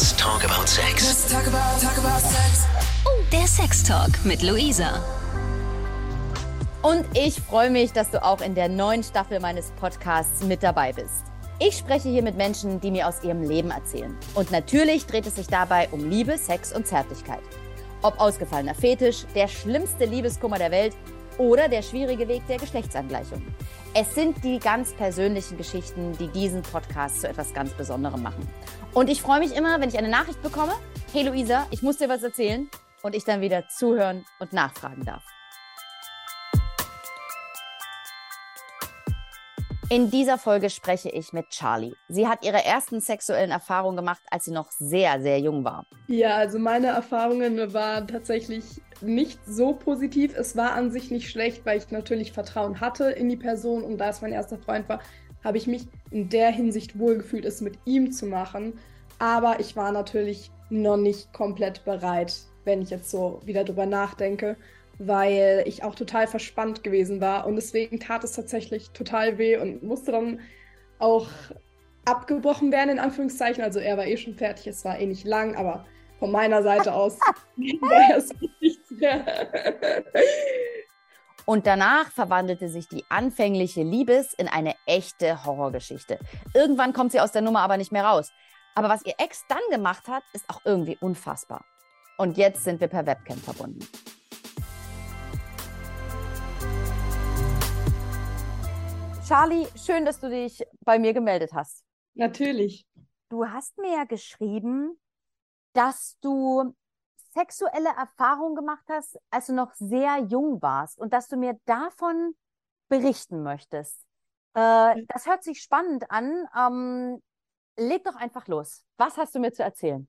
Let's talk about sex. Let's talk about, talk about sex. Oh, der Sex Talk mit Luisa. Und ich freue mich, dass du auch in der neuen Staffel meines Podcasts mit dabei bist. Ich spreche hier mit Menschen, die mir aus ihrem Leben erzählen. Und natürlich dreht es sich dabei um Liebe, Sex und Zärtlichkeit. Ob ausgefallener Fetisch, der schlimmste Liebeskummer der Welt oder der schwierige Weg der Geschlechtsangleichung. Es sind die ganz persönlichen Geschichten, die diesen Podcast zu etwas ganz Besonderem machen. Und ich freue mich immer, wenn ich eine Nachricht bekomme. Hey Luisa, ich muss dir was erzählen. Und ich dann wieder zuhören und nachfragen darf. In dieser Folge spreche ich mit Charlie. Sie hat ihre ersten sexuellen Erfahrungen gemacht, als sie noch sehr, sehr jung war. Ja, also meine Erfahrungen waren tatsächlich nicht so positiv. Es war an sich nicht schlecht, weil ich natürlich Vertrauen hatte in die Person und da es mein erster Freund war, habe ich mich in der Hinsicht wohlgefühlt, es mit ihm zu machen. Aber ich war natürlich noch nicht komplett bereit, wenn ich jetzt so wieder drüber nachdenke weil ich auch total verspannt gewesen war und deswegen tat es tatsächlich total weh und musste dann auch abgebrochen werden, in Anführungszeichen. Also er war eh schon fertig, es war eh nicht lang, aber von meiner Seite aus nichts mehr. Und danach verwandelte sich die anfängliche Liebes in eine echte Horrorgeschichte. Irgendwann kommt sie aus der Nummer aber nicht mehr raus. Aber was ihr Ex dann gemacht hat, ist auch irgendwie unfassbar. Und jetzt sind wir per Webcam verbunden. Charlie, schön, dass du dich bei mir gemeldet hast. Natürlich. Du hast mir ja geschrieben, dass du sexuelle Erfahrungen gemacht hast, als du noch sehr jung warst und dass du mir davon berichten möchtest. Äh, das hört sich spannend an. Ähm, leg doch einfach los. Was hast du mir zu erzählen?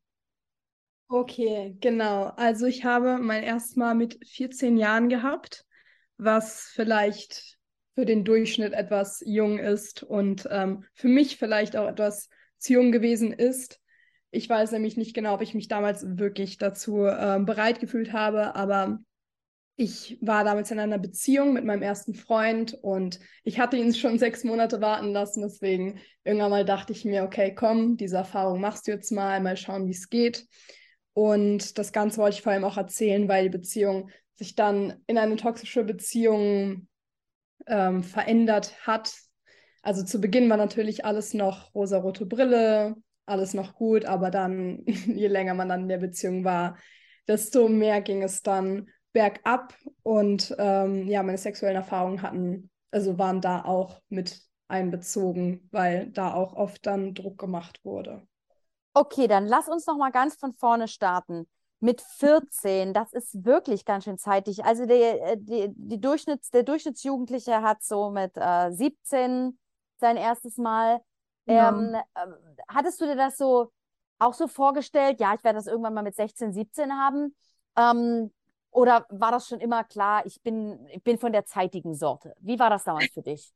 Okay, genau. Also ich habe mein erstes Mal mit 14 Jahren gehabt, was vielleicht für den Durchschnitt etwas jung ist und ähm, für mich vielleicht auch etwas zu jung gewesen ist. Ich weiß nämlich nicht genau, ob ich mich damals wirklich dazu ähm, bereit gefühlt habe, aber ich war damals in einer Beziehung mit meinem ersten Freund und ich hatte ihn schon sechs Monate warten lassen. Deswegen irgendwann mal dachte ich mir, okay, komm, diese Erfahrung machst du jetzt mal, mal schauen, wie es geht. Und das Ganze wollte ich vor allem auch erzählen, weil die Beziehung sich dann in eine toxische Beziehung ähm, verändert hat. Also zu Beginn war natürlich alles noch rosarote Brille, alles noch gut, aber dann, je länger man dann in der Beziehung war, desto mehr ging es dann bergab und ähm, ja, meine sexuellen Erfahrungen hatten, also waren da auch mit einbezogen, weil da auch oft dann Druck gemacht wurde. Okay, dann lass uns noch mal ganz von vorne starten mit 14, das ist wirklich ganz schön zeitig. Also der, äh, die, die Durchschnitts-, der Durchschnittsjugendliche hat so mit äh, 17 sein erstes Mal. Ähm, äh, hattest du dir das so auch so vorgestellt? Ja, ich werde das irgendwann mal mit 16, 17 haben. Ähm, oder war das schon immer klar, ich bin, ich bin von der zeitigen Sorte? Wie war das damals für dich?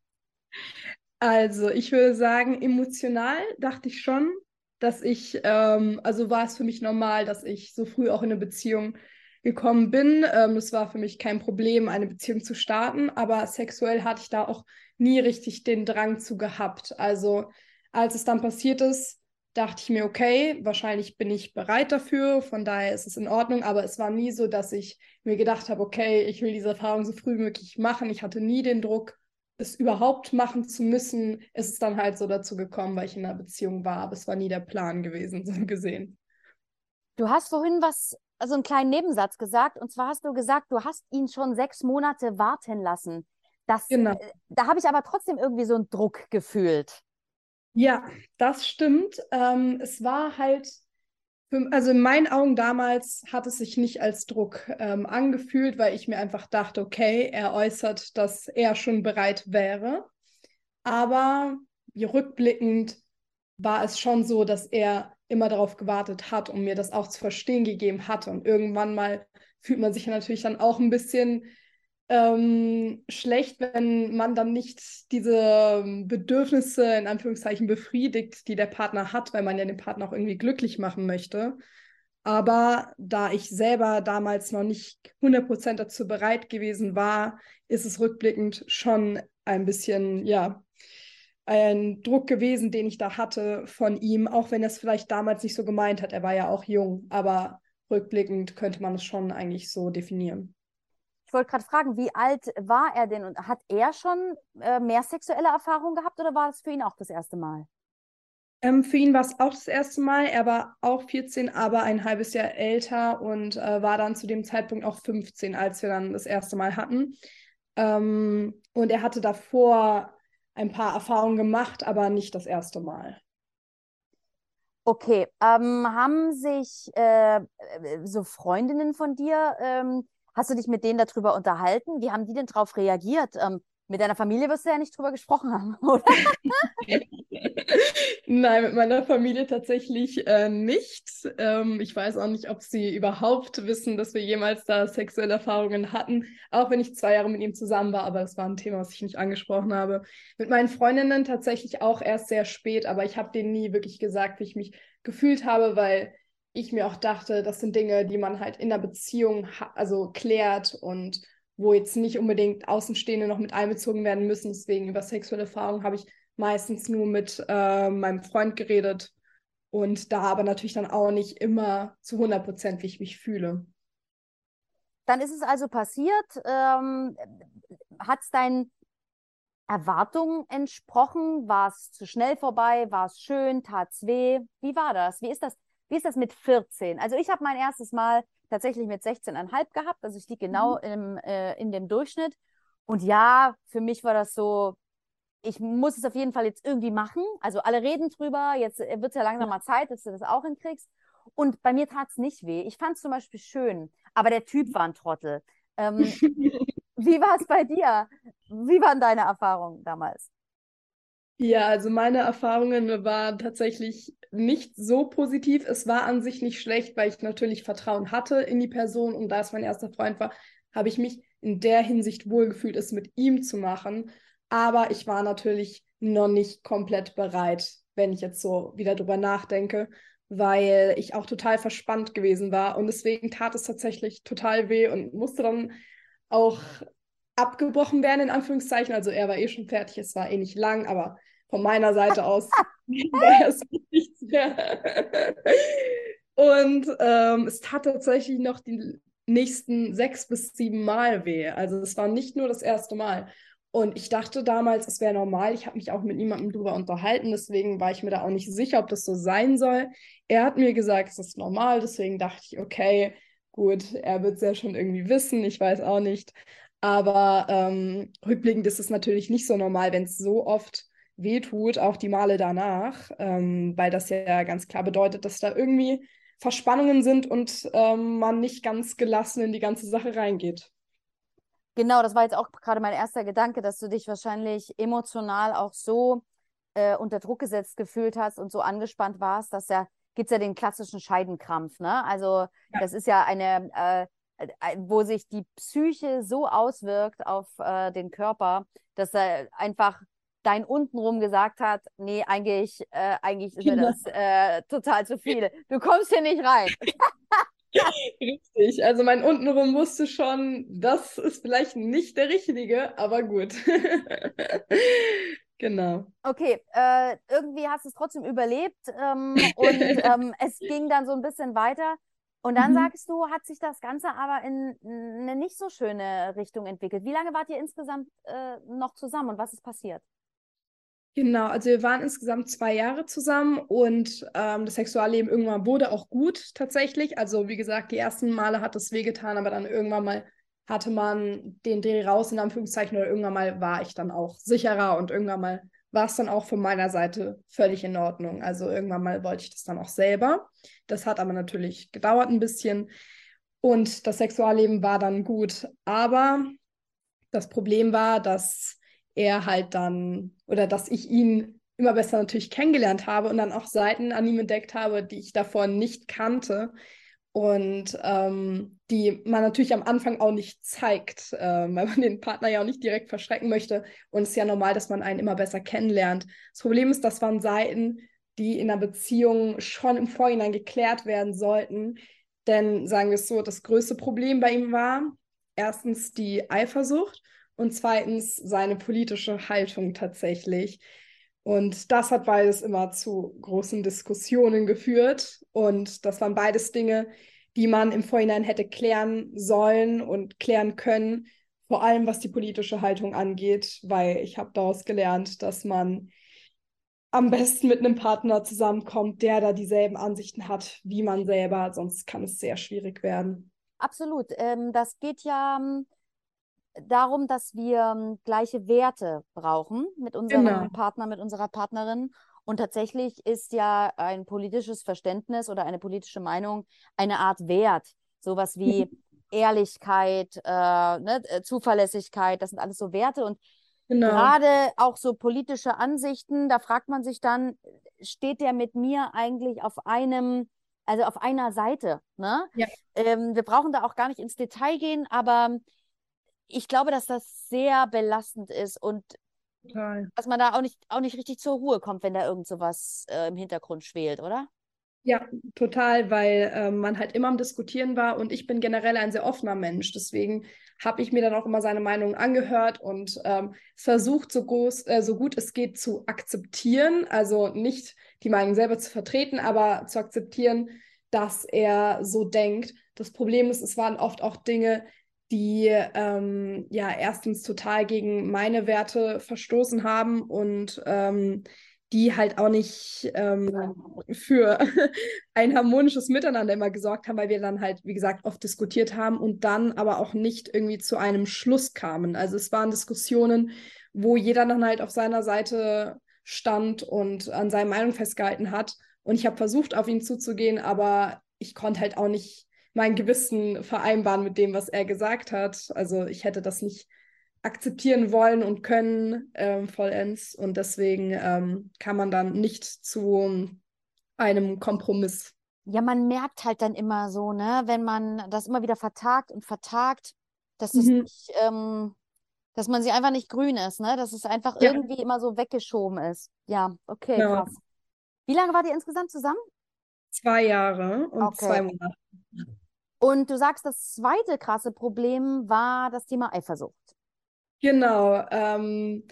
Also, ich würde sagen, emotional dachte ich schon, dass ich, ähm, also war es für mich normal, dass ich so früh auch in eine Beziehung gekommen bin. Ähm, es war für mich kein Problem, eine Beziehung zu starten, aber sexuell hatte ich da auch nie richtig den Drang zu gehabt. Also als es dann passiert ist, dachte ich mir, okay, wahrscheinlich bin ich bereit dafür, von daher ist es in Ordnung, aber es war nie so, dass ich mir gedacht habe, okay, ich will diese Erfahrung so früh wie möglich machen. Ich hatte nie den Druck, es überhaupt machen zu müssen, ist es dann halt so dazu gekommen, weil ich in einer Beziehung war, aber es war nie der Plan gewesen, so gesehen. Du hast vorhin was, also einen kleinen Nebensatz gesagt, und zwar hast du gesagt, du hast ihn schon sechs Monate warten lassen. Das, genau. Äh, da habe ich aber trotzdem irgendwie so einen Druck gefühlt. Ja, das stimmt. Ähm, es war halt also in meinen Augen damals hat es sich nicht als Druck ähm, angefühlt, weil ich mir einfach dachte, okay, er äußert, dass er schon bereit wäre. Aber rückblickend war es schon so, dass er immer darauf gewartet hat und mir das auch zu verstehen gegeben hat. Und irgendwann mal fühlt man sich natürlich dann auch ein bisschen ähm, schlecht, wenn man dann nicht diese Bedürfnisse in Anführungszeichen befriedigt, die der Partner hat, weil man ja den Partner auch irgendwie glücklich machen möchte. Aber da ich selber damals noch nicht 100% dazu bereit gewesen war, ist es rückblickend schon ein bisschen, ja, ein Druck gewesen, den ich da hatte von ihm, auch wenn er es vielleicht damals nicht so gemeint hat. Er war ja auch jung, aber rückblickend könnte man es schon eigentlich so definieren. Ich wollte gerade fragen, wie alt war er denn und hat er schon äh, mehr sexuelle Erfahrungen gehabt oder war das für ihn auch das erste Mal? Ähm, für ihn war es auch das erste Mal. Er war auch 14, aber ein halbes Jahr älter und äh, war dann zu dem Zeitpunkt auch 15, als wir dann das erste Mal hatten. Ähm, und er hatte davor ein paar Erfahrungen gemacht, aber nicht das erste Mal. Okay, ähm, haben sich äh, so Freundinnen von dir, ähm, hast du dich mit denen darüber unterhalten? Wie haben die denn darauf reagiert? Ähm, mit deiner Familie wirst du ja nicht drüber gesprochen haben, oder? Nein, mit meiner Familie tatsächlich äh, nicht. Ähm, ich weiß auch nicht, ob sie überhaupt wissen, dass wir jemals da sexuelle Erfahrungen hatten, auch wenn ich zwei Jahre mit ihm zusammen war, aber das war ein Thema, was ich nicht angesprochen habe. Mit meinen Freundinnen tatsächlich auch erst sehr spät, aber ich habe denen nie wirklich gesagt, wie ich mich gefühlt habe, weil ich mir auch dachte, das sind Dinge, die man halt in der Beziehung also klärt und wo jetzt nicht unbedingt Außenstehende noch mit einbezogen werden müssen. Deswegen über sexuelle Erfahrungen habe ich meistens nur mit äh, meinem Freund geredet und da aber natürlich dann auch nicht immer zu 100 Prozent, wie ich mich fühle. Dann ist es also passiert. Ähm, Hat es deinen Erwartungen entsprochen? War es zu schnell vorbei? War es schön? Tat es weh? Wie war das? Wie ist das? Wie ist das mit 14? Also ich habe mein erstes Mal tatsächlich mit 16,5 gehabt. Also ich liege genau mhm. im, äh, in dem Durchschnitt. Und ja, für mich war das so, ich muss es auf jeden Fall jetzt irgendwie machen. Also alle reden drüber, jetzt äh, wird es ja langsam mal Zeit, dass du das auch hinkriegst. Und bei mir tat es nicht weh. Ich fand es zum Beispiel schön, aber der Typ war ein Trottel. Ähm, wie war es bei dir? Wie waren deine Erfahrungen damals? Ja, also meine Erfahrungen waren tatsächlich nicht so positiv. Es war an sich nicht schlecht, weil ich natürlich Vertrauen hatte in die Person und da es mein erster Freund war, habe ich mich in der Hinsicht wohlgefühlt, es mit ihm zu machen. Aber ich war natürlich noch nicht komplett bereit, wenn ich jetzt so wieder drüber nachdenke, weil ich auch total verspannt gewesen war und deswegen tat es tatsächlich total weh und musste dann auch abgebrochen werden, in Anführungszeichen. Also er war eh schon fertig, es war eh nicht lang, aber von meiner Seite aus nichts mehr. Und ähm, es tat tatsächlich noch die nächsten sechs bis sieben Mal weh. Also es war nicht nur das erste Mal. Und ich dachte damals, es wäre normal. Ich habe mich auch mit niemandem drüber unterhalten, deswegen war ich mir da auch nicht sicher, ob das so sein soll. Er hat mir gesagt, es ist normal, deswegen dachte ich, okay, gut, er wird es ja schon irgendwie wissen, ich weiß auch nicht. Aber ähm, rückblickend ist es natürlich nicht so normal, wenn es so oft wehtut, auch die Male danach, ähm, weil das ja ganz klar bedeutet, dass da irgendwie Verspannungen sind und ähm, man nicht ganz gelassen in die ganze Sache reingeht. Genau, das war jetzt auch gerade mein erster Gedanke, dass du dich wahrscheinlich emotional auch so äh, unter Druck gesetzt gefühlt hast und so angespannt warst, dass ja gibt es ja den klassischen Scheidenkrampf, ne? Also ja. das ist ja eine, äh, äh, wo sich die Psyche so auswirkt auf äh, den Körper, dass er einfach dein untenrum gesagt hat, nee, eigentlich, äh, eigentlich ist mir das äh, total zu viel. Du kommst hier nicht rein. Richtig, also mein untenrum wusste schon, das ist vielleicht nicht der richtige, aber gut. genau. Okay, äh, irgendwie hast du es trotzdem überlebt ähm, und ähm, es ging dann so ein bisschen weiter. Und dann mhm. sagst du, hat sich das Ganze aber in eine nicht so schöne Richtung entwickelt. Wie lange wart ihr insgesamt äh, noch zusammen und was ist passiert? Genau, also wir waren insgesamt zwei Jahre zusammen und ähm, das Sexualleben irgendwann wurde auch gut tatsächlich. Also wie gesagt, die ersten Male hat es wehgetan, aber dann irgendwann mal hatte man den Dreh raus in Anführungszeichen oder irgendwann mal war ich dann auch sicherer und irgendwann mal war es dann auch von meiner Seite völlig in Ordnung. Also irgendwann mal wollte ich das dann auch selber. Das hat aber natürlich gedauert ein bisschen und das Sexualleben war dann gut. Aber das Problem war, dass er halt dann oder dass ich ihn immer besser natürlich kennengelernt habe und dann auch Seiten an ihm entdeckt habe, die ich davor nicht kannte und ähm, die man natürlich am Anfang auch nicht zeigt, äh, weil man den Partner ja auch nicht direkt verschrecken möchte und es ist ja normal, dass man einen immer besser kennenlernt. Das Problem ist, das waren Seiten, die in einer Beziehung schon im Vorhinein geklärt werden sollten, denn sagen wir es so, das größte Problem bei ihm war erstens die Eifersucht und zweitens seine politische Haltung tatsächlich. Und das hat beides immer zu großen Diskussionen geführt. Und das waren beides Dinge, die man im Vorhinein hätte klären sollen und klären können, vor allem was die politische Haltung angeht, weil ich habe daraus gelernt, dass man am besten mit einem Partner zusammenkommt, der da dieselben Ansichten hat wie man selber, sonst kann es sehr schwierig werden. Absolut. Ähm, das geht ja ähm, darum, dass wir ähm, gleiche Werte brauchen mit unserem Genau. Partner, mit unserer Partnerin. Und tatsächlich ist ja ein politisches Verständnis oder eine politische Meinung eine Art Wert. Sowas wie Ehrlichkeit, äh, ne, äh, Zuverlässigkeit, das sind alles so Werte. Und Genau. gerade auch so politische Ansichten, da fragt man sich dann, steht der mit mir eigentlich auf einem, also auf einer Seite, ne? Ja. Ähm, wir brauchen da auch gar nicht ins Detail gehen, aber ich glaube, dass das sehr belastend ist und Total. dass man da auch nicht, auch nicht richtig zur Ruhe kommt, wenn da irgend sowas äh, im Hintergrund schwelt, oder? Ja, total, weil ähm, man halt immer am Diskutieren war und ich bin generell ein sehr offener Mensch. Deswegen habe ich mir dann auch immer seine Meinung angehört und ähm, versucht, so, groß, äh, so gut es geht zu akzeptieren. Also nicht die Meinung selber zu vertreten, aber zu akzeptieren, dass er so denkt. Das Problem ist, es waren oft auch Dinge, die ähm, ja erstens total gegen meine Werte verstoßen haben und ähm, die halt auch nicht ähm, für ein harmonisches Miteinander immer gesorgt haben, weil wir dann halt, wie gesagt, oft diskutiert haben und dann aber auch nicht irgendwie zu einem Schluss kamen. Also es waren Diskussionen, wo jeder dann halt auf seiner Seite stand und an seiner Meinung festgehalten hat. Und ich habe versucht, auf ihn zuzugehen, aber ich konnte halt auch nicht mein Gewissen vereinbaren mit dem, was er gesagt hat. Also ich hätte das nicht akzeptieren wollen und können ähm, vollends. Und deswegen ähm, kann man dann nicht zu einem Kompromiss. Ja, man merkt halt dann immer so, ne, wenn man das immer wieder vertagt und vertagt, dass es Mhm. nicht, ähm, dass man sie einfach nicht grün ist, ne? Dass es einfach Ja. irgendwie immer so weggeschoben ist. Ja, okay, Ja. krass. Wie lange wart ihr insgesamt zusammen? Zwei Jahre und Okay. zwei Monate. Und du sagst, das zweite krasse Problem war das Thema Eifersucht. Genau, ähm,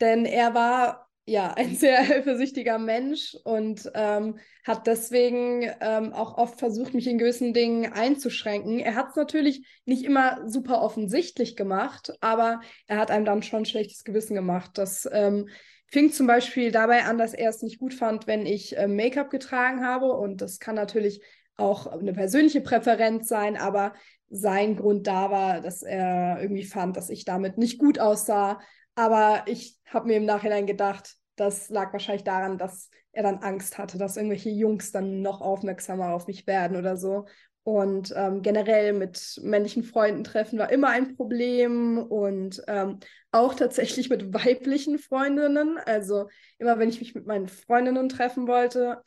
denn er war ja ein sehr eifersüchtiger Mensch und ähm, hat deswegen ähm, auch oft versucht, mich in gewissen Dingen einzuschränken. Er hat es natürlich nicht immer super offensichtlich gemacht, aber er hat einem dann schon ein schlechtes Gewissen gemacht. Das ähm, fing zum Beispiel dabei an, dass er es nicht gut fand, wenn ich äh, Make-up getragen habe und das kann natürlich auch eine persönliche Präferenz sein, aber sein Grund da war, dass er irgendwie fand, dass ich damit nicht gut aussah. Aber ich habe mir im Nachhinein gedacht, das lag wahrscheinlich daran, dass er dann Angst hatte, dass irgendwelche Jungs dann noch aufmerksamer auf mich werden oder so. Und ähm, generell mit männlichen Freunden treffen war immer ein Problem und ähm, auch tatsächlich mit weiblichen Freundinnen. Also immer wenn ich mich mit meinen Freundinnen treffen wollte,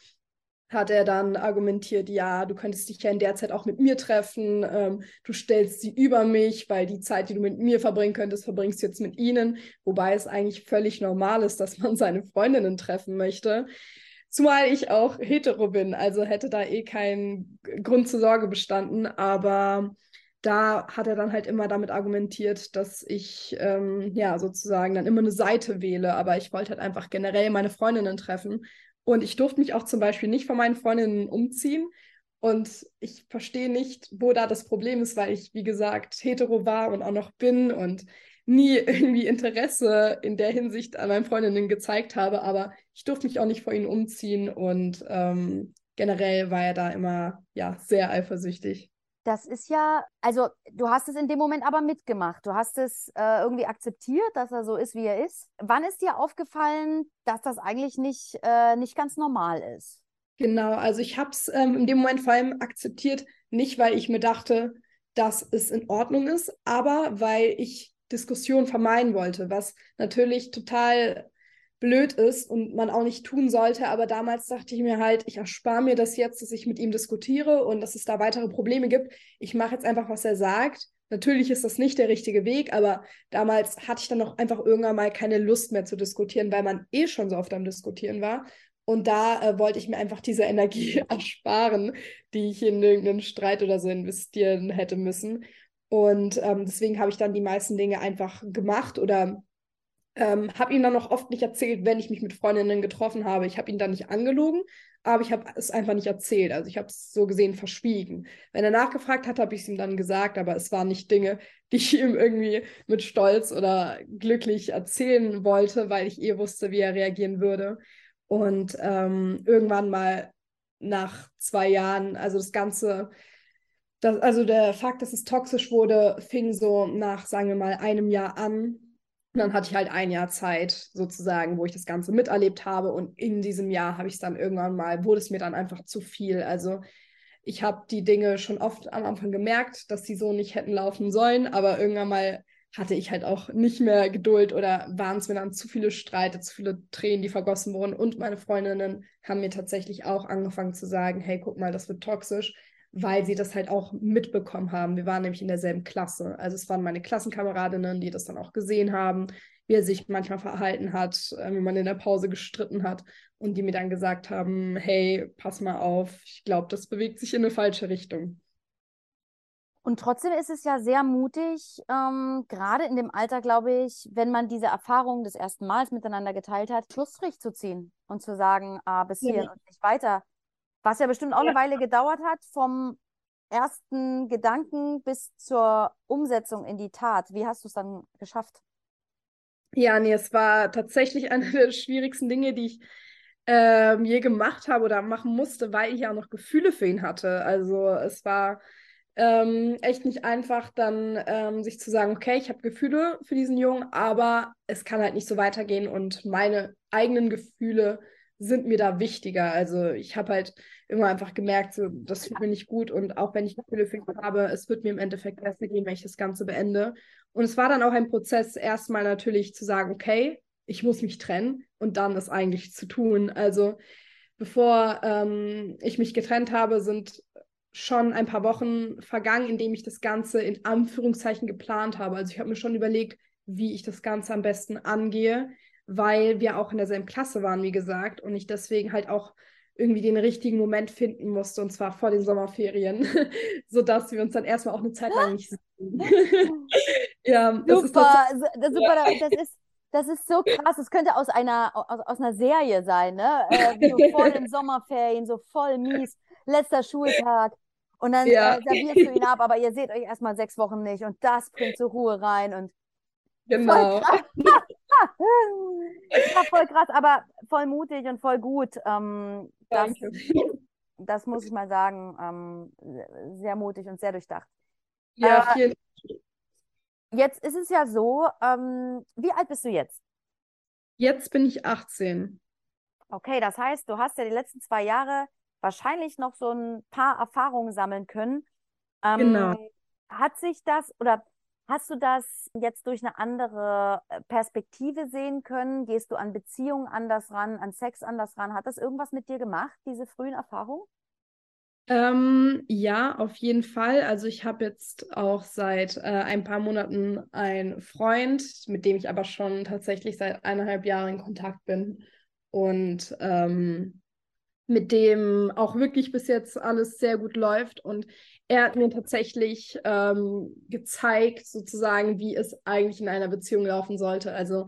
hat er dann argumentiert, ja, du könntest dich ja in der Zeit auch mit mir treffen, ähm, du stellst sie über mich, weil die Zeit, die du mit mir verbringen könntest, verbringst du jetzt mit ihnen, wobei es eigentlich völlig normal ist, dass man seine Freundinnen treffen möchte. Zumal ich auch hetero bin, also hätte da eh kein Grund zur Sorge bestanden, aber da hat er dann halt immer damit argumentiert, dass ich ähm, ja sozusagen dann immer eine Seite wähle, aber ich wollte halt einfach generell meine Freundinnen treffen und ich durfte mich auch zum Beispiel nicht von meinen Freundinnen umziehen. Und ich verstehe nicht, wo da das Problem ist, weil ich, wie gesagt, hetero war und auch noch bin und nie irgendwie Interesse in der Hinsicht an meinen Freundinnen gezeigt habe. Aber ich durfte mich auch nicht vor ihnen umziehen und ähm, generell war er da immer ja sehr eifersüchtig. Das ist ja, also du hast es in dem Moment aber mitgemacht. Du hast es äh, irgendwie akzeptiert, dass er so ist, wie er ist. Wann ist dir aufgefallen, dass das eigentlich nicht, äh, nicht ganz normal ist? Genau, also ich habe es ähm, in dem Moment vor allem akzeptiert, nicht weil ich mir dachte, dass es in Ordnung ist, aber weil ich Diskussion vermeiden wollte, was natürlich total blöd ist und man auch nicht tun sollte. Aber damals dachte ich mir halt, ich erspare mir das jetzt, dass ich mit ihm diskutiere und dass es da weitere Probleme gibt. Ich mache jetzt einfach, was er sagt. Natürlich ist das nicht der richtige Weg, aber damals hatte ich dann auch einfach irgendwann mal keine Lust mehr zu diskutieren, weil man eh schon so oft am Diskutieren war. Und da äh, wollte ich mir einfach diese Energie ersparen, die ich in irgendeinen Streit oder so investieren hätte müssen. Und ähm, deswegen habe ich dann die meisten Dinge einfach gemacht oder Ähm, habe ihm dann noch oft nicht erzählt, wenn ich mich mit Freundinnen getroffen habe. Ich habe ihn dann nicht angelogen, aber ich habe es einfach nicht erzählt. Also ich habe es so gesehen verschwiegen. Wenn er nachgefragt hat, habe ich es ihm dann gesagt, aber es waren nicht Dinge, die ich ihm irgendwie mit Stolz oder glücklich erzählen wollte, weil ich eh wusste, wie er reagieren würde. Und ähm, irgendwann mal nach zwei Jahren, also das Ganze, das, also der Fakt, dass es toxisch wurde, fing so nach, sagen wir mal, einem Jahr an. Und dann hatte ich halt ein Jahr Zeit, sozusagen, wo ich das Ganze miterlebt habe. Und in diesem Jahr habe ich es dann irgendwann mal, wurde es mir dann einfach zu viel. Also ich habe die Dinge schon oft am Anfang gemerkt, dass sie so nicht hätten laufen sollen, aber irgendwann mal hatte ich halt auch nicht mehr Geduld oder waren es mir dann zu viele Streite, zu viele Tränen, die vergossen wurden. Und meine Freundinnen haben mir tatsächlich auch angefangen zu sagen, hey, guck mal, das wird toxisch, weil sie das halt auch mitbekommen haben. Wir waren nämlich in derselben Klasse. Also es waren meine Klassenkameradinnen, die das dann auch gesehen haben, wie er sich manchmal verhalten hat, äh, wie man in der Pause gestritten hat und die mir dann gesagt haben, hey, pass mal auf, ich glaube, das bewegt sich in eine falsche Richtung. Und trotzdem ist es ja sehr mutig, ähm, gerade in dem Alter, glaube ich, wenn man diese Erfahrung des ersten Mals miteinander geteilt hat, Schlussstrich zu ziehen und zu sagen, ah, bis hierhin ja. und nicht weiter. Was ja bestimmt auch ja. eine Weile gedauert hat, vom ersten Gedanken bis zur Umsetzung in die Tat. Wie hast du es dann geschafft? Ja, nee, es war tatsächlich eine der schwierigsten Dinge, die ich ähm, je gemacht habe oder machen musste, weil ich ja auch noch Gefühle für ihn hatte. Also es war ähm, echt nicht einfach, dann ähm, sich zu sagen, okay, ich habe Gefühle für diesen Jungen, aber es kann halt nicht so weitergehen und meine eigenen Gefühle sind mir da wichtiger. Also ich habe halt immer einfach gemerkt, so, das tut mir nicht gut und auch wenn ich Gefühle für habe, es wird mir im Endeffekt besser gehen, wenn ich das Ganze beende. Und es war dann auch ein Prozess, erstmal natürlich zu sagen, okay, ich muss mich trennen und dann das eigentlich zu tun. Also bevor ähm, ich mich getrennt habe, sind schon ein paar Wochen vergangen, in dem ich das Ganze in Anführungszeichen geplant habe. Also ich habe mir schon überlegt, wie ich das Ganze am besten angehe, weil wir auch in derselben Klasse waren, wie gesagt, und ich deswegen halt auch irgendwie den richtigen Moment finden musste, und zwar vor den Sommerferien, sodass wir uns dann erstmal auch eine Zeit lang nicht sehen. ja, das super, ist super, ja. das ist das ist so krass. Das könnte aus einer, aus, aus einer Serie sein, ne? Äh, so vor den Sommerferien, so voll mies. Letzter Schultag. Und dann ja. äh, servierst du ihn ab, aber ihr seht euch erstmal sechs Wochen nicht und das bringt zur Ruhe rein und genau. Voll krass. ja, voll krass, aber voll mutig und voll gut. Ähm, das, das muss ich mal sagen, ähm, sehr mutig und sehr durchdacht. Ja, äh, vielen Jetzt ist es ja so, ähm, wie alt bist du jetzt? Jetzt bin ich 18. Okay, das heißt, du hast ja die letzten zwei Jahre wahrscheinlich noch so ein paar Erfahrungen sammeln können. Ähm, genau. Hat sich das oder hast du das jetzt durch eine andere äh, Perspektive sehen können? Gehst du an Beziehungen anders ran, an Sex anders ran? Hat das irgendwas mit dir gemacht, diese frühen Erfahrungen? Ähm, ja, auf jeden Fall. Also ich habe jetzt auch seit äh, ein paar Monaten einen Freund, mit dem ich aber schon tatsächlich seit eineinhalb Jahren in Kontakt bin. Und ähm, mit dem auch wirklich bis jetzt alles sehr gut läuft. Und er hat mir tatsächlich ähm, gezeigt, sozusagen, wie es eigentlich in einer Beziehung laufen sollte. Also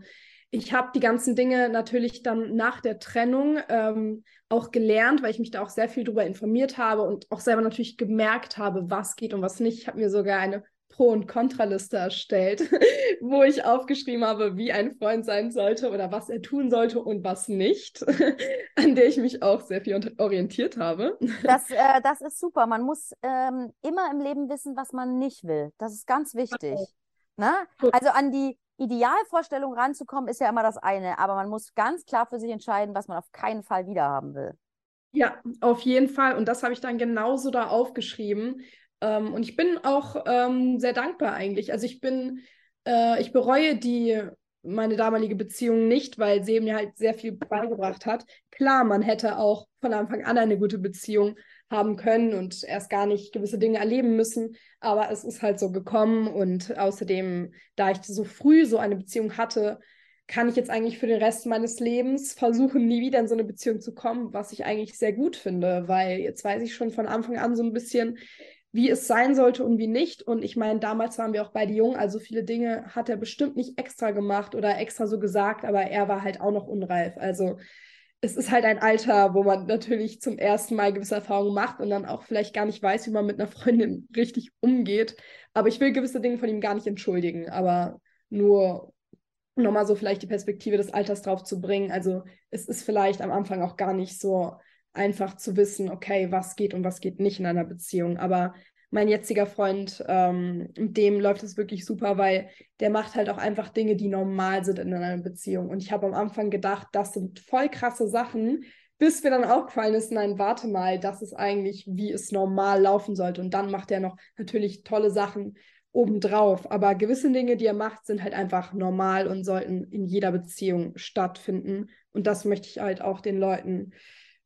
ich habe die ganzen Dinge natürlich dann nach der Trennung ähm, auch gelernt, weil ich mich da auch sehr viel darüber informiert habe und auch selber natürlich gemerkt habe, was geht und was nicht. Ich habe mir sogar eine Pro- und Kontraliste erstellt, wo ich aufgeschrieben habe, wie ein Freund sein sollte oder was er tun sollte und was nicht, an der ich mich auch sehr viel orientiert habe. Das, äh, das ist super. Man muss ähm, immer im Leben wissen, was man nicht will. Das ist ganz wichtig. Ne? Also an die Idealvorstellung ranzukommen, ist ja immer das eine, aber man muss ganz klar für sich entscheiden, was man auf keinen Fall wiederhaben will. Ja, auf jeden Fall. Und das habe ich dann genauso da aufgeschrieben. Ähm, und ich bin auch ähm, sehr dankbar eigentlich. Also ich bin, äh, ich bereue die meine damalige Beziehung nicht, weil sie mir halt sehr viel beigebracht hat. Klar, man hätte auch von Anfang an eine gute Beziehung haben können und erst gar nicht gewisse Dinge erleben müssen, aber es ist halt so gekommen und außerdem, da ich so früh so eine Beziehung hatte, kann ich jetzt eigentlich für den Rest meines Lebens versuchen, nie wieder in so eine Beziehung zu kommen, was ich eigentlich sehr gut finde, weil jetzt weiß ich schon von Anfang an so ein bisschen, wie es sein sollte und wie nicht. Und ich meine, damals waren wir auch beide jung, also viele Dinge hat er bestimmt nicht extra gemacht oder extra so gesagt, aber er war halt auch noch unreif. Also es ist halt ein Alter, wo man natürlich zum ersten Mal gewisse Erfahrungen macht und dann auch vielleicht gar nicht weiß, wie man mit einer Freundin richtig umgeht. Aber ich will gewisse Dinge von ihm gar nicht entschuldigen, aber nur nochmal so vielleicht die Perspektive des Alters drauf zu bringen. Also es ist vielleicht am Anfang auch gar nicht so einfach zu wissen, okay, was geht und was geht nicht in einer Beziehung. Aber mein jetziger Freund, ähm, dem läuft es wirklich super, weil der macht halt auch einfach Dinge, die normal sind in einer Beziehung. Und ich habe am Anfang gedacht, das sind voll krasse Sachen, bis mir dann aufgefallen ist, nein, warte mal, das ist eigentlich, wie es normal laufen sollte. Und dann macht er noch natürlich tolle Sachen obendrauf. Aber gewisse Dinge, die er macht, sind halt einfach normal und sollten in jeder Beziehung stattfinden. Und das möchte ich halt auch den Leuten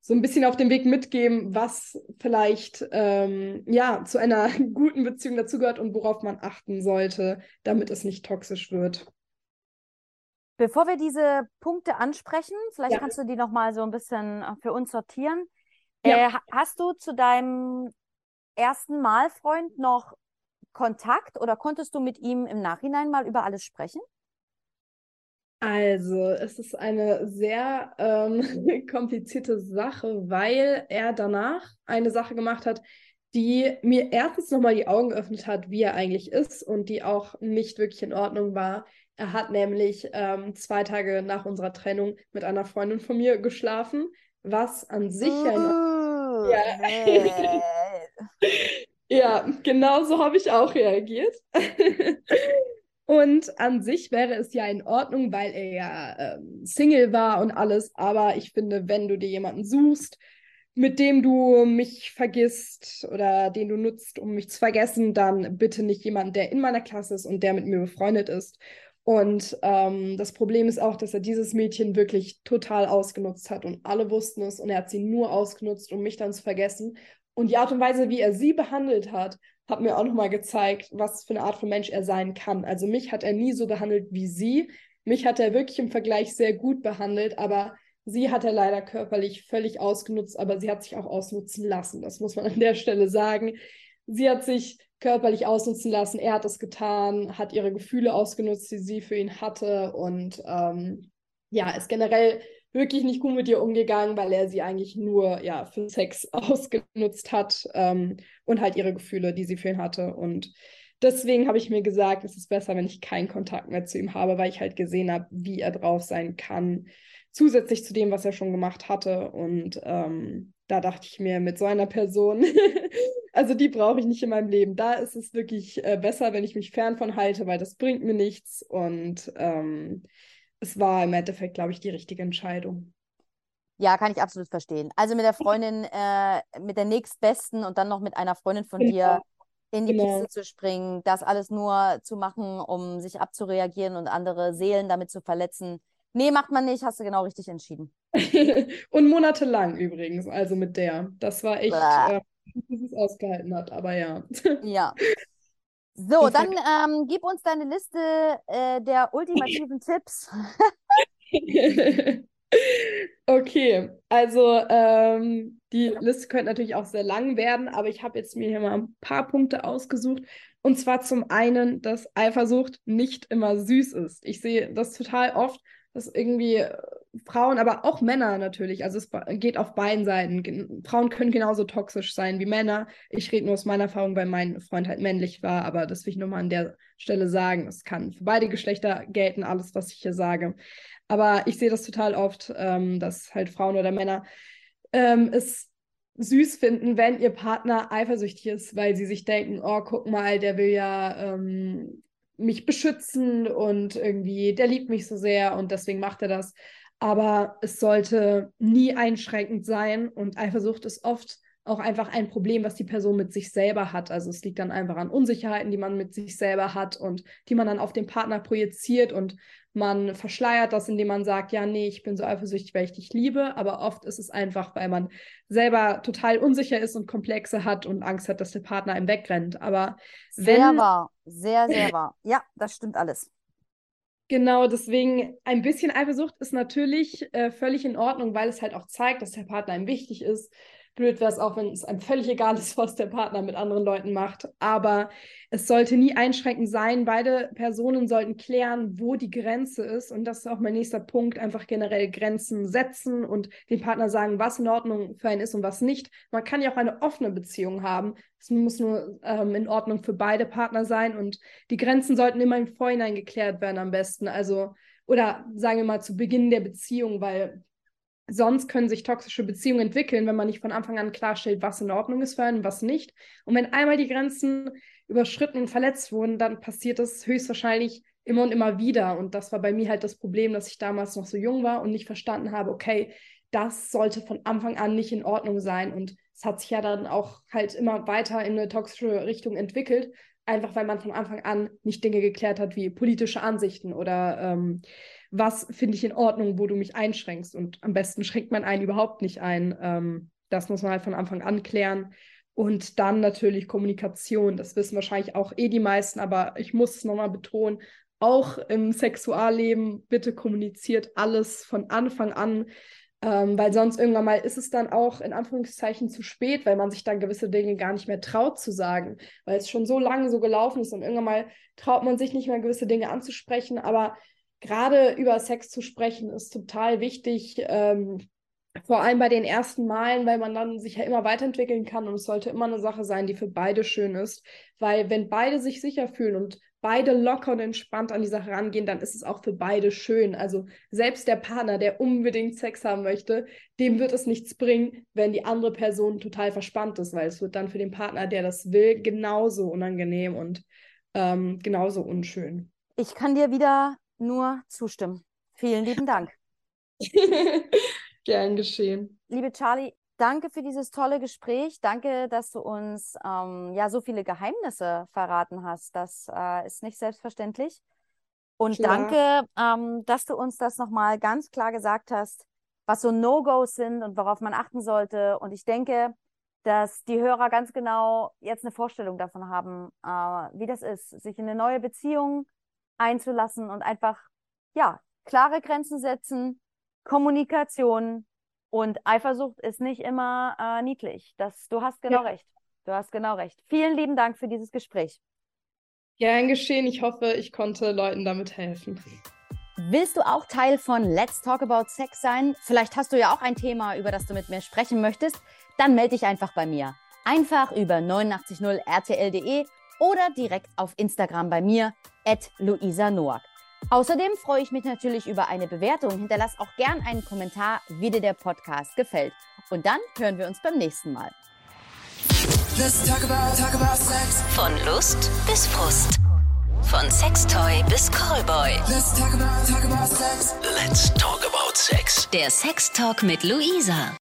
so ein bisschen auf dem Weg mitgeben, was vielleicht ähm, ja zu einer guten Beziehung dazugehört und worauf man achten sollte, damit es nicht toxisch wird. Bevor wir diese Punkte ansprechen, vielleicht ja. kannst du die noch mal so ein bisschen äh, für uns sortieren. Ja. Äh, hast du zu deinem ersten Malfreund noch Kontakt oder konntest du mit ihm im Nachhinein mal über alles sprechen? Also, es ist eine sehr ähm, komplizierte Sache, weil er danach eine Sache gemacht hat, die mir erstens nochmal die Augen geöffnet hat, wie er eigentlich ist und die auch nicht wirklich in Ordnung war. Er hat nämlich ähm, zwei Tage nach unserer Trennung mit einer Freundin von mir geschlafen, was an sich uh, ein. Ja. ja, genau so habe ich auch reagiert. Und an sich wäre es ja in Ordnung, weil er ja ähm, Single war und alles. Aber ich finde, wenn du dir jemanden suchst, mit dem du mich vergisst oder den du nutzt, um mich zu vergessen, dann bitte nicht jemanden, der in meiner Klasse ist und der mit mir befreundet ist. Und ähm, das Problem ist auch, dass er dieses Mädchen wirklich total ausgenutzt hat und alle wussten es und er hat sie nur ausgenutzt, um mich dann zu vergessen. Und die Art und Weise, wie er sie behandelt hat, hat mir auch nochmal gezeigt, was für eine Art von Mensch er sein kann. Also mich hat er nie so behandelt wie sie. Mich hat er wirklich im Vergleich sehr gut behandelt, aber sie hat er leider körperlich völlig ausgenutzt, aber sie hat sich auch ausnutzen lassen. Das muss man an der Stelle sagen. Sie hat sich körperlich ausnutzen lassen. Er hat es getan, hat ihre Gefühle ausgenutzt, die sie für ihn hatte und ähm, ja, ist generell wirklich nicht gut mit ihr umgegangen, weil er sie eigentlich nur ja für Sex ausgenutzt hat ähm, und halt ihre Gefühle, die sie für ihn hatte. Und deswegen habe ich mir gesagt, es ist besser, wenn ich keinen Kontakt mehr zu ihm habe, weil ich halt gesehen habe, wie er drauf sein kann, zusätzlich zu dem, was er schon gemacht hatte. Und ähm, da dachte ich mir, mit so einer Person, also die brauche ich nicht in meinem Leben. Da ist es wirklich äh, besser, wenn ich mich fern von halte, weil das bringt mir nichts. Und ähm, es war im Endeffekt, glaube ich, die richtige Entscheidung. Ja, kann ich absolut verstehen. Also mit der Freundin, äh, mit der nächstbesten und dann noch mit einer Freundin von genau. dir in die genau. Kiste zu springen, das alles nur zu machen, um sich abzureagieren und andere Seelen damit zu verletzen. Nee, macht man nicht, hast du genau richtig entschieden. und monatelang übrigens, also mit der. Das war echt, äh, bis es ausgehalten hat, aber ja. ja. So, dann ähm, gib uns deine Liste äh, der ultimativen Tipps. okay, also ähm, die Liste könnte natürlich auch sehr lang werden, aber ich habe jetzt mir hier mal ein paar Punkte ausgesucht. Und zwar zum einen, dass Eifersucht nicht immer süß ist. Ich sehe das total oft, dass irgendwie Frauen, aber auch Männer natürlich. Also es geht auf beiden Seiten. Frauen können genauso toxisch sein wie Männer. Ich rede nur aus meiner Erfahrung, weil mein Freund halt männlich war, aber das will ich nur mal an der Stelle sagen. Es kann für beide Geschlechter gelten, alles, was ich hier sage. Aber ich sehe das total oft, ähm, dass halt Frauen oder Männer ähm, es süß finden, wenn ihr Partner eifersüchtig ist, weil sie sich denken, oh, guck mal, der will ja ähm, mich beschützen und irgendwie, der liebt mich so sehr und deswegen macht er das aber es sollte nie einschränkend sein und Eifersucht ist oft auch einfach ein Problem, was die Person mit sich selber hat. Also es liegt dann einfach an Unsicherheiten, die man mit sich selber hat und die man dann auf den Partner projiziert und man verschleiert das, indem man sagt, ja, nee, ich bin so eifersüchtig, weil ich dich liebe. Aber oft ist es einfach, weil man selber total unsicher ist und Komplexe hat und Angst hat, dass der Partner ihm wegrennt. Aber sehr wenn... wahr, sehr, sehr wahr. Ja, das stimmt alles. Genau, deswegen ein bisschen Eifersucht ist natürlich äh, völlig in Ordnung, weil es halt auch zeigt, dass der Partner ihm wichtig ist, Blöd wäre es auch, wenn es einem völlig egal ist, was der Partner mit anderen Leuten macht. Aber es sollte nie einschränkend sein. Beide Personen sollten klären, wo die Grenze ist. Und das ist auch mein nächster Punkt. Einfach generell Grenzen setzen und dem Partner sagen, was in Ordnung für einen ist und was nicht. Man kann ja auch eine offene Beziehung haben. Es muss nur ähm, in Ordnung für beide Partner sein. Und die Grenzen sollten immer im Vorhinein geklärt werden am besten. Also, oder sagen wir mal zu Beginn der Beziehung, weil Sonst können sich toxische Beziehungen entwickeln, wenn man nicht von Anfang an klarstellt, was in Ordnung ist für einen, was nicht. Und wenn einmal die Grenzen überschritten und verletzt wurden, dann passiert das höchstwahrscheinlich immer und immer wieder. Und das war bei mir halt das Problem, dass ich damals noch so jung war und nicht verstanden habe, okay, das sollte von Anfang an nicht in Ordnung sein. Und es hat sich ja dann auch halt immer weiter in eine toxische Richtung entwickelt, einfach weil man von Anfang an nicht Dinge geklärt hat wie politische Ansichten oder ähm, was finde ich in Ordnung, wo du mich einschränkst. Und am besten schränkt man einen überhaupt nicht ein. Ähm, das muss man halt von Anfang an klären. Und dann natürlich Kommunikation. Das wissen wahrscheinlich auch eh die meisten, aber ich muss es nochmal betonen. Auch im Sexualleben, bitte kommuniziert alles von Anfang an. Ähm, weil sonst irgendwann mal ist es dann auch in Anführungszeichen zu spät, weil man sich dann gewisse Dinge gar nicht mehr traut zu sagen, weil es schon so lange so gelaufen ist und irgendwann mal traut man sich nicht mehr gewisse Dinge anzusprechen, aber gerade über Sex zu sprechen ist total wichtig, ähm, vor allem bei den ersten Malen, weil man dann sich ja immer weiterentwickeln kann und es sollte immer eine Sache sein, die für beide schön ist, weil wenn beide sich sicher fühlen und beide locker und entspannt an die Sache rangehen, dann ist es auch für beide schön. Also selbst der Partner, der unbedingt Sex haben möchte, dem wird es nichts bringen, wenn die andere Person total verspannt ist, weil es wird dann für den Partner, der das will, genauso unangenehm und ähm, genauso unschön. Ich kann dir wieder nur zustimmen. Vielen lieben Dank. Gern geschehen. Liebe Charlie, danke für dieses tolle Gespräch. Danke, dass du uns ähm, ja so viele Geheimnisse verraten hast. Das äh, ist nicht selbstverständlich. Und klar. danke, ähm, dass du uns das nochmal ganz klar gesagt hast, was so No-Gos sind und worauf man achten sollte. Und ich denke, dass die Hörer ganz genau jetzt eine Vorstellung davon haben, äh, wie das ist, sich in eine neue Beziehung einzulassen und einfach, ja, klare Grenzen setzen, Kommunikation und Eifersucht ist nicht immer äh, niedlich. Das, du hast genau ja. recht. Du hast genau recht. Vielen lieben Dank für dieses Gespräch. Gern geschehen. Ich hoffe, ich konnte Leuten damit helfen. Willst du auch Teil von Let's Talk About Sex sein? Vielleicht hast du ja auch ein Thema, über das du mit mir sprechen möchtest. Dann melde dich einfach bei mir. Einfach über 890rtl.de oder direkt auf Instagram bei mir, at Luisa Noack. Außerdem freue ich mich natürlich über eine Bewertung. Hinterlass auch gern einen Kommentar, wie dir der Podcast gefällt. Und dann hören wir uns beim nächsten Mal. Talk about, talk about Von Lust bis Frust. Von Sextoy bis Callboy. Let's talk about, talk about sex. Let's talk about sex. Der Sex Talk mit Luisa.